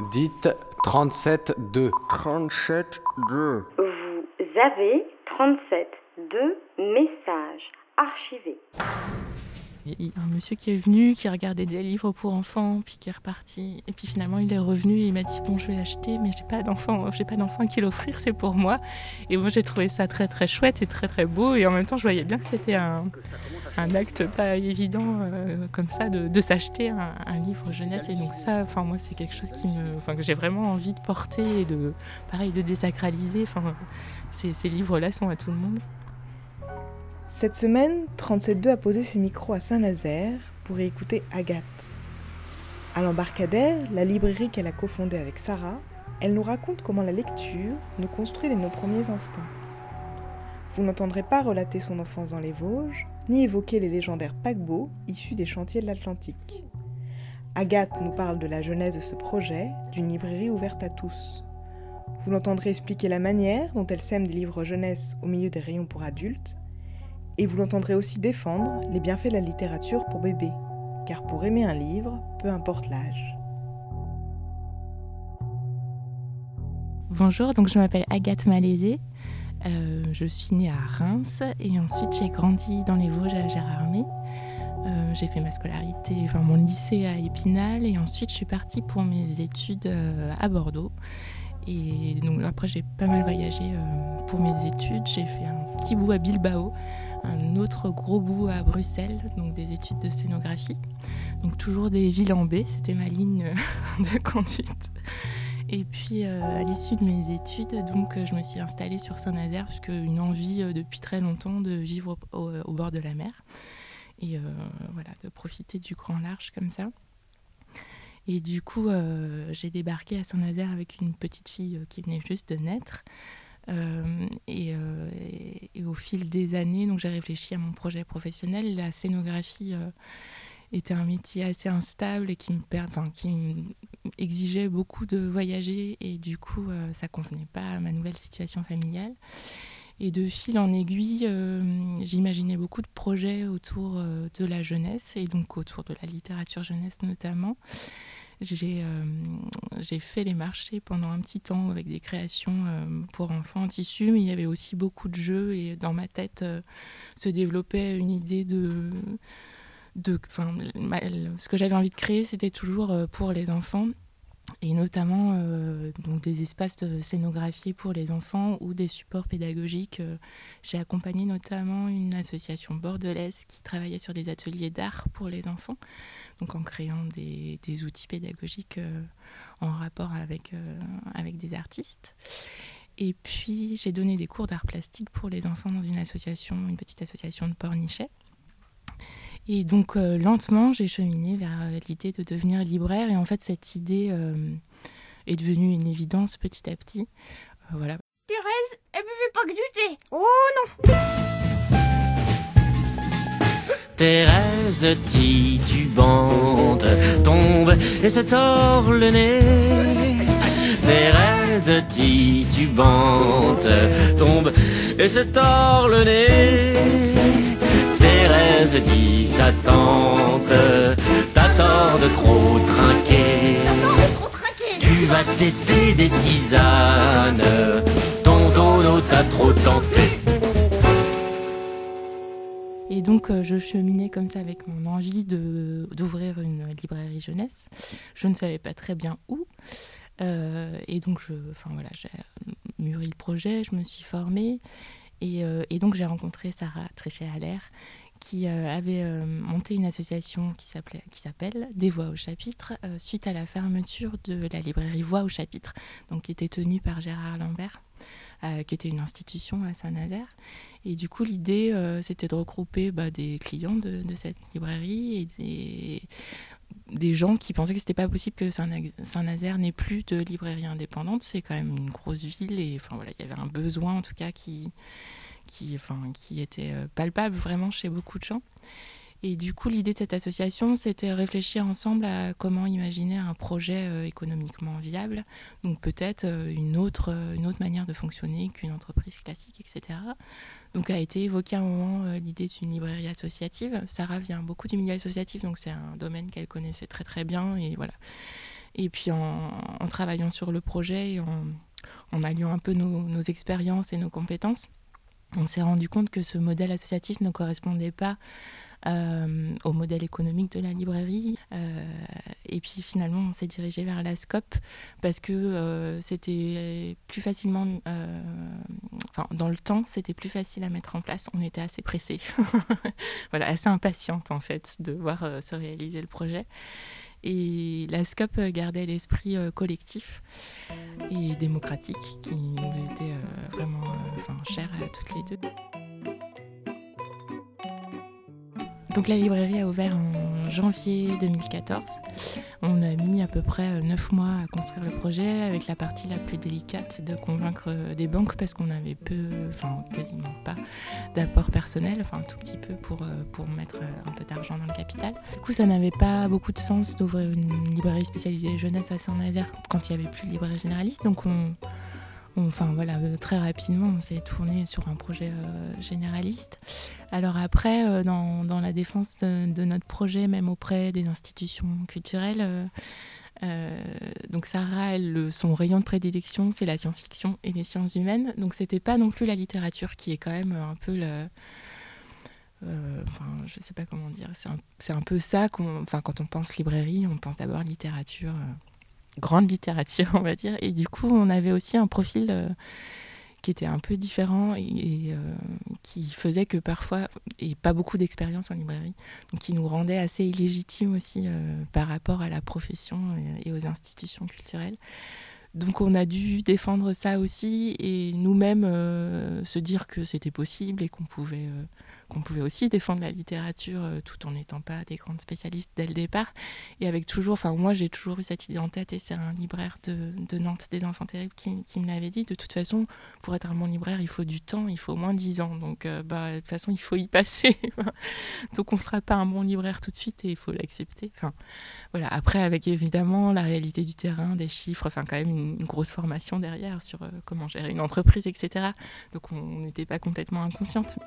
Dites 37-2. 37-2. Vous avez 37-2 messages archivés. Un monsieur qui est venu, qui regardait des livres pour enfants, puis qui est reparti. Et puis finalement, il est revenu et il m'a dit Bon, je vais l'acheter, mais j'ai pas d'enfant, j'ai pas d'enfant qui l'offrir, c'est pour moi. Et moi, j'ai trouvé ça très très chouette et très très beau. Et en même temps, je voyais bien que c'était un, acte pas évident euh, comme ça de, s'acheter un, livre jeunesse. Et donc, ça, enfin, moi, c'est quelque chose que j'ai vraiment envie de porter et de, pareil, de désacraliser. Ces livres-là sont à tout le monde. Cette semaine, 37.2 a posé ses micros à Saint-Nazaire pour y écouter Agathe. À l'embarcadère, la librairie qu'elle a cofondée avec Sarah, elle nous raconte comment la lecture nous construit dès nos premiers instants. Vous n'entendrez pas relater son enfance dans les Vosges, ni évoquer les légendaires paquebots issus des chantiers de l'Atlantique. Agathe nous parle de la genèse de ce projet, d'une librairie ouverte à tous. Vous l'entendrez expliquer la manière dont elle sème des livres jeunesse au milieu des rayons pour adultes, et vous l'entendrez aussi défendre les bienfaits de la littérature pour bébés, car pour aimer un livre, peu importe l'âge. Bonjour, donc je m'appelle Agathe Malaisé. Euh, je suis née à Reims et ensuite j'ai grandi dans les Vosges à Gérardmer. Euh, j'ai fait ma scolarité, enfin mon lycée à Épinal et ensuite je suis partie pour mes études euh, à Bordeaux. Et donc après j'ai pas mal voyagé pour mes études. J'ai fait un petit bout à Bilbao, un autre gros bout à Bruxelles, donc des études de scénographie. Donc toujours des villes en B, c'était ma ligne de conduite. Et puis euh, à l'issue de mes études, donc je me suis installée sur Saint-Nazaire parce une envie euh, depuis très longtemps de vivre au, bord de la mer et euh, voilà de profiter du grand large comme ça. Et du coup, j'ai débarqué à Saint-Nazaire avec une petite fille qui venait juste de naître. Euh, euh, et, au fil des années, j'ai réfléchi à mon projet professionnel. La scénographie euh, était un métier assez instable et qui me exigeait beaucoup de voyager et du coup ça convenait pas à ma nouvelle situation familiale. Et de fil en aiguille, j'imaginais beaucoup de projets autour de la jeunesse et donc autour de la littérature jeunesse notamment. Euh, j'ai fait les marchés pendant un petit temps avec des créations euh, pour enfants en tissu, mais il y avait aussi beaucoup de jeux et dans ma tête euh, se développait une idée de... de ce que j'avais envie de créer, c'était toujours pour les enfants et notamment euh, donc des espaces de scénographie pour les enfants ou des supports pédagogiques. Euh, j'ai accompagné notamment une association bordelaise qui travaillait sur des ateliers d'art pour les enfants, donc en créant des, des outils pédagogiques euh, en rapport avec, avec des artistes. Et puis j'ai donné des cours d'art plastique pour les enfants dans une association, une petite association de Pornichet. Et donc euh, lentement, j'ai cheminé vers euh, l'idée de devenir libraire. Et en fait, cette idée euh, est devenue une évidence petit à petit. voilà. Thérèse, elle buvait pas que du thé. Oh non Thérèse titubante tombe et se tord le nez. Thérèse titubante tombe et se tord le nez. Thérèse dit sa tante, t'as tort de trop trinquer. Tu vas t'aider des tisanes, ton dono t'a trop tenté. Et donc, euh, je cheminais comme ça avec mon envie d'ouvrir une librairie jeunesse. Je ne savais pas très bien où. Euh, et donc, je, enfin, voilà, j'ai mûri le projet, je me suis formée. Et, euh, et donc, j'ai rencontré Sarah Tréchet-Allaire, qui euh, avait euh, monté une association qui s'appelle Des Voix au chapitre, euh, suite à la fermeture de la librairie Voix au chapitre, donc qui était tenue par Gérard Lambert. qui était une institution à Saint-Nazaire. Et du coup, l'idée, c'était de regrouper bah, des clients de, cette librairie et des, des gens qui pensaient que c'était pas possible que Saint-Nazaire n'ait plus de librairie indépendante. C'est quand même une grosse ville et enfin voilà, il y avait un besoin en tout cas qui qui, était euh, palpable vraiment chez beaucoup de gens. Et du coup, l'idée de cette association, c'était réfléchir ensemble à comment imaginer un projet euh, économiquement viable. Donc peut-être euh, une, autre, une autre manière de fonctionner qu'une entreprise classique, etc. Donc a été évoquée à un moment l'idée d'une librairie associative. Sarah vient beaucoup du milieu associatif, donc c'est un domaine qu'elle connaissait très très bien. Et voilà. Et puis en, en travaillant sur le projet et en, en alliant un peu nos, nos expériences et nos compétences, on s'est rendu compte que ce modèle associatif ne correspondait pas euh, au modèle économique de la librairie. Euh, et puis finalement, on s'est dirigé vers la SCOP parce que euh, c'était plus facilement, enfin dans le temps, c'était plus facile à mettre en place. On était assez pressés, voilà, assez impatiente en fait de voir se réaliser le projet. Et la SCOP gardait l'esprit euh, collectif et démocratique qui nous était euh, vraiment euh, enfin, cher à toutes les deux. Donc la librairie a ouvert en janvier 2014. On a mis à peu près neuf mois à construire le projet, avec la partie la plus délicate de convaincre des banques parce qu'on avait peu, enfin quasiment pas d'apport personnel, enfin un tout petit peu pour, euh, pour mettre un peu d'argent dans le capital. Du coup, ça n'avait pas beaucoup de sens d'ouvrir une librairie spécialisée jeunesse à Saint-Nazaire quand il n'y avait plus de librairie généraliste. Donc on, on- Enfin voilà, euh, très rapidement, on s'est tourné sur un projet euh, généraliste. Alors après, euh, dans, la défense de, notre projet, même auprès des institutions culturelles, euh, euh, donc Sarah, son rayon de prédilection, c'est la science-fiction et les sciences humaines. Donc c'était pas non plus la littérature qui est quand même un peu le... euh, Enfin, je sais pas comment dire. C'est un, peu ça quand on pense librairie, on pense d'abord littérature, euh, grande littérature, on va dire. Et du coup, on avait aussi un profil euh, qui était un peu différent et, euh, qui faisait que parfois, et pas beaucoup d'expérience en librairie, donc qui nous rendait assez illégitimes aussi euh, par rapport à la profession et, aux institutions culturelles. Donc on a dû défendre ça aussi et nous-mêmes se dire que c'était possible et qu'on pouvait, qu'on pouvait aussi défendre la littérature euh, tout en n'étant pas des grandes spécialistes dès le départ. Et avec toujours, enfin moi j'ai toujours eu cette idée en tête et c'est un libraire de, de Nantes des Enfants Terribles qui, me l'avait dit. De toute façon, pour être un bon libraire, il faut du temps, il faut au moins 10 ans. Donc euh, bah, de toute façon, il faut y passer. Donc on ne sera pas un bon libraire tout de suite et il faut l'accepter. Enfin, voilà. Après, avec évidemment la réalité du terrain, des chiffres, enfin quand même une, une grosse formation derrière sur euh, comment gérer une entreprise, etc. Donc on n'était pas complètement inconsciente.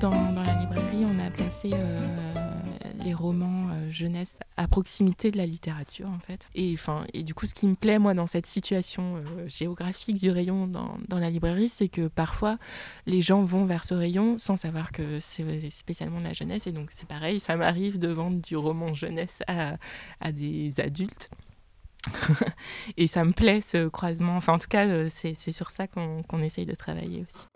Dans, la librairie, on a placé euh, les romans euh, jeunesse à proximité de la littérature, en fait. Et, enfin, et du coup, ce qui me plaît, moi, dans cette situation euh, géographique du rayon dans, dans la librairie, c'est que parfois, les gens vont vers ce rayon sans savoir que c'est spécialement de la jeunesse. Et donc, c'est pareil, ça m'arrive de vendre du roman jeunesse à, à des adultes. et ça me plaît, ce croisement. Enfin, en tout cas, euh, c'est sur ça qu'on qu'on essaye de travailler aussi.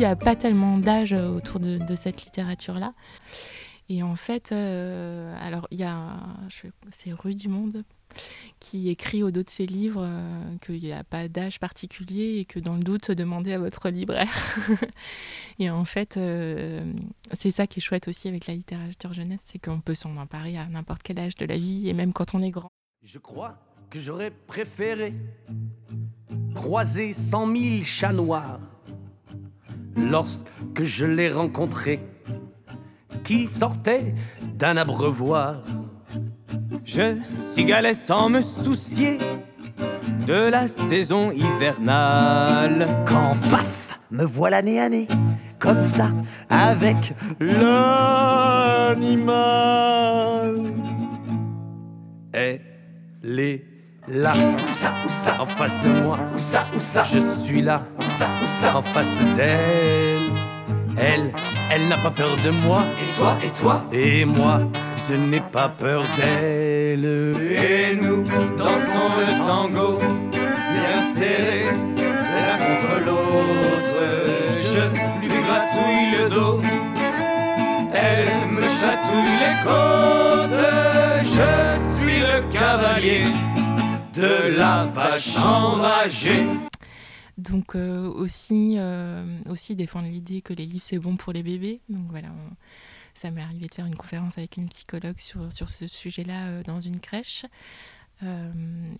Il n'y a pas tellement d'âge euh, autour de, cette littérature-là. Et en fait, euh, alors, il y a, c'est Rue du Monde qui écrit au dos de ses livres euh, qu'il n'y a pas d'âge particulier et que dans le doute, demandez à votre libraire. et en fait, c'est ça qui est chouette aussi avec la littérature jeunesse, c'est qu'on peut s'en emparer à n'importe quel âge de la vie et même quand on est grand. Je crois que j'aurais préféré croiser cent mille chats noirs lorsque je l'ai rencontré qui sortait d'un abreuvoir. Je cigalais sans me soucier de la saison hivernale. Quand paf, me voilà nez à nez, comme ça, avec L'animal. Elle est là, ça, ça, en face de moi. où ça, où ça, Je suis là, ça, ça. en face d'elle. Elle, elle n'a pas peur de moi. Et toi, et toi, Et moi, je n'ai pas peur d'elle. Et nous dansons le tango, bien serrés, l'un contre l'autre. Je lui gratouille le dos, elle me chatouille les côtes. Je suis le cavalier de la vache enragée. Donc euh, aussi, euh, aussi défendre l'idée que les livres c'est bon pour les bébés. Donc voilà, ça m'est arrivé de faire une conférence avec une psychologue sur, sur ce sujet-là euh, dans une crèche.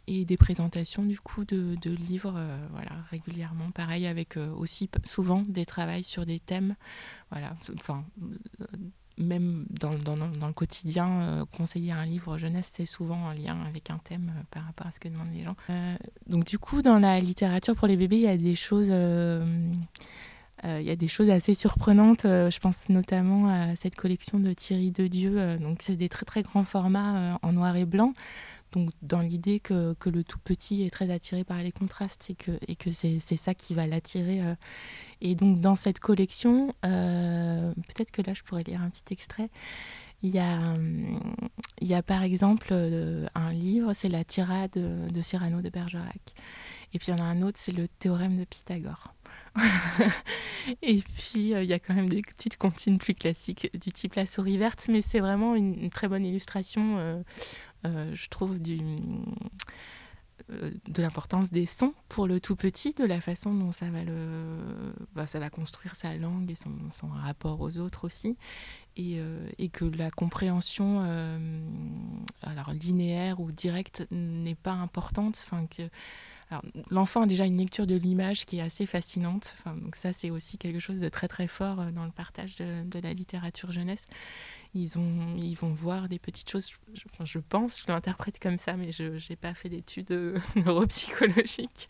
et des présentations du coup de, livres voilà, régulièrement. Pareil avec aussi souvent des travaux sur des thèmes. Voilà, enfin, même dans, le quotidien, conseiller un livre jeunesse, c'est souvent en lien avec un thème par rapport à ce que demandent les gens. donc du coup, dans la littérature pour les bébés, il y a des choses euh, il y a des choses assez surprenantes. Euh, je pense notamment à cette collection de Thierry de Dieu. Euh, donc, c'est des très très grands formats en noir et blanc. Donc, dans l'idée que, que, le tout petit est très attiré par les contrastes et que, et que c'est, ça qui va l'attirer. Et donc, dans cette collection, peut-être que là, je pourrais lire un petit extrait. Il y a, il y a par exemple un livre, c'est la tirade de Cyrano de Bergerac. Et puis il y en a un autre, c'est le théorème de Pythagore. et puis, euh, il y a quand même des petites comptines plus classiques du type La souris verte, mais c'est vraiment une, très bonne illustration, euh, euh, je trouve, du, de l'importance des sons pour le tout petit, de la façon dont ça va, le, bah, ça va construire sa langue et son, rapport aux autres aussi, et, et que la compréhension alors linéaire ou directe n'est pas importante, enfin que l'enfant a déjà une lecture de l'image qui est assez fascinante. Donc ça, c'est aussi quelque chose de très très fort euh, dans le partage de, la littérature jeunesse. Ils, ont, ils vont voir des petites choses, je, je pense, je l'interprète comme ça, mais je n'ai pas fait d'études euh, neuropsychologiques,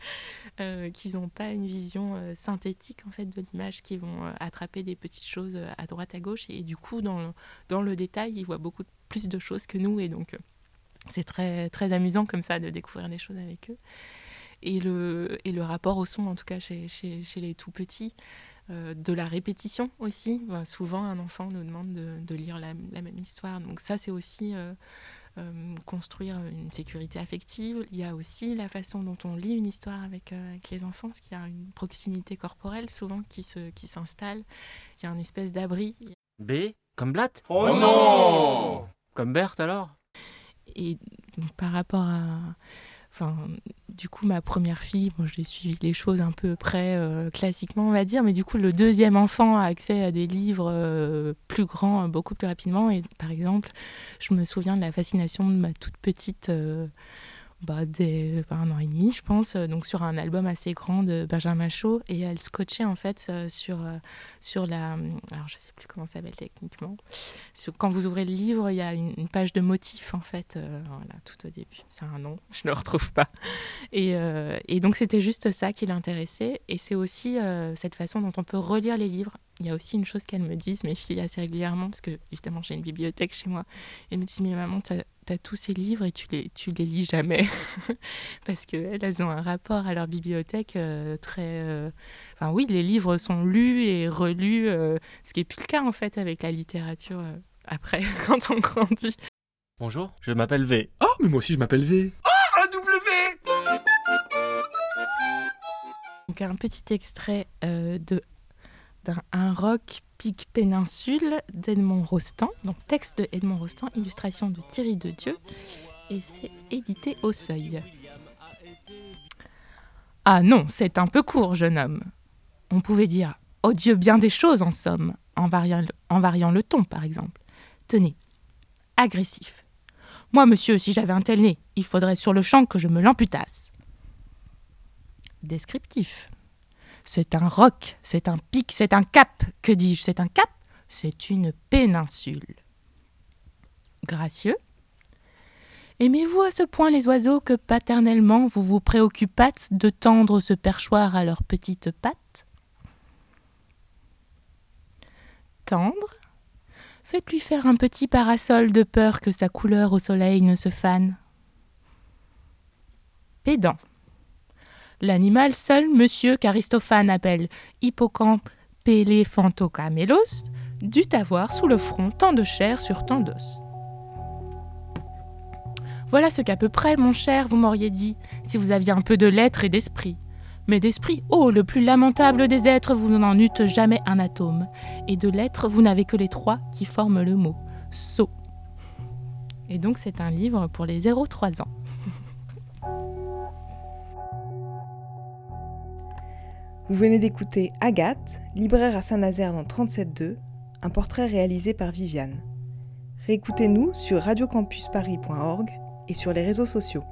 euh, qu'ils n'ont pas une vision synthétique en fait de l'image, qui vont attraper des petites choses à droite, à gauche, et, du coup, dans le, dans le détail, ils voient beaucoup plus de choses que nous, et donc c'est très, très amusant comme ça de découvrir des choses avec eux et le, et le rapport au son, en tout cas chez, chez, chez les tout petits. Euh, de la répétition aussi. souvent, un enfant nous demande de, de lire la, la, même histoire. Donc ça, c'est aussi euh, euh, construire une sécurité affective. Il y a aussi la façon dont on lit une histoire avec, avec les enfants, parce qu'il y a une proximité corporelle souvent qui s'installe. Qui Il y a une espèce d'abri. B comme Blatt Oh non Comme Berthe alors? Et par rapport à Du coup, ma première fille, j'ai suivi les choses un peu près euh, classiquement, on va dire, mais du coup, le deuxième enfant a accès à des livres euh, plus grands, beaucoup plus rapidement. Et par exemple, je me souviens de la fascination de ma toute petite. Euh, bah, dès un an et demi, je pense, euh, donc sur un album assez grand de Benjamin Chaud. Et elle scotchait en fait euh, sur, euh, sur la. Alors je sais plus comment ça s'appelle techniquement. quand vous ouvrez le livre, il y a une, page de motifs en fait, voilà, tout au début. C'est un nom, je ne le retrouve pas. Et, et donc c'était juste ça qui l'intéressait. Et c'est aussi cette façon dont on peut relire les livres. Il y a aussi une chose qu'elles me disent, mes filles, assez régulièrement, parce que évidemment j'ai une bibliothèque chez moi. Elles me disent, mais maman, tu tu as tous ces livres et tu les, tu les lis jamais. Parce qu'elles, elles ont un rapport à leur bibliothèque euh, très... Euh, enfin oui, les livres sont lus et relus, euh, ce qui n'est plus le cas en fait avec la littérature après, quand on grandit. Bonjour, je m'appelle V. Oh, mais moi aussi je m'appelle V. Oh, un W Donc un petit extrait de d'un rock Pic Péninsule d'Edmond Rostand. Donc texte de Edmond Rostand, illustration de Thierry de Dieu. Et c'est édité au seuil. Ah non, c'est un peu court, jeune homme. On pouvait dire Oh Dieu, bien des choses en somme, en variant, en variant le ton, par exemple. Tenez, agressif. Moi, monsieur, si j'avais un tel nez, il faudrait sur le champ que je me l'amputasse. Descriptif. C'est un roc, c'est un pic, c'est un cap. Que dis-je? C'est un cap C'est une péninsule. Gracieux. Aimez-vous à ce point les oiseaux que paternellement vous vous préoccupâtes de tendre ce perchoir à leurs petites pattes? Tendre? Faites-lui faire un petit parasol de peur que sa couleur au soleil ne se fane. Pédant. L'animal seul, monsieur qu'Aristophane appelle hippocampe péléphantocamélos, dut avoir sous le front tant de chair sur tant d'os. Voilà ce qu'à peu près, mon cher, vous m'auriez dit, si vous aviez un peu de lettres et d'esprit. Mais d'esprit, oh, le plus lamentable des êtres, vous n'en eûtes jamais un atome. Et de lettres, vous n'avez que les trois qui forment le mot sot. Et donc, c'est un livre pour les 0-3 ans. Vous venez d'écouter Agathe, libraire à Saint-Nazaire dans 37.2, un portrait réalisé par Viviane. Réécoutez-nous sur radiocampusparis.org et sur les réseaux sociaux.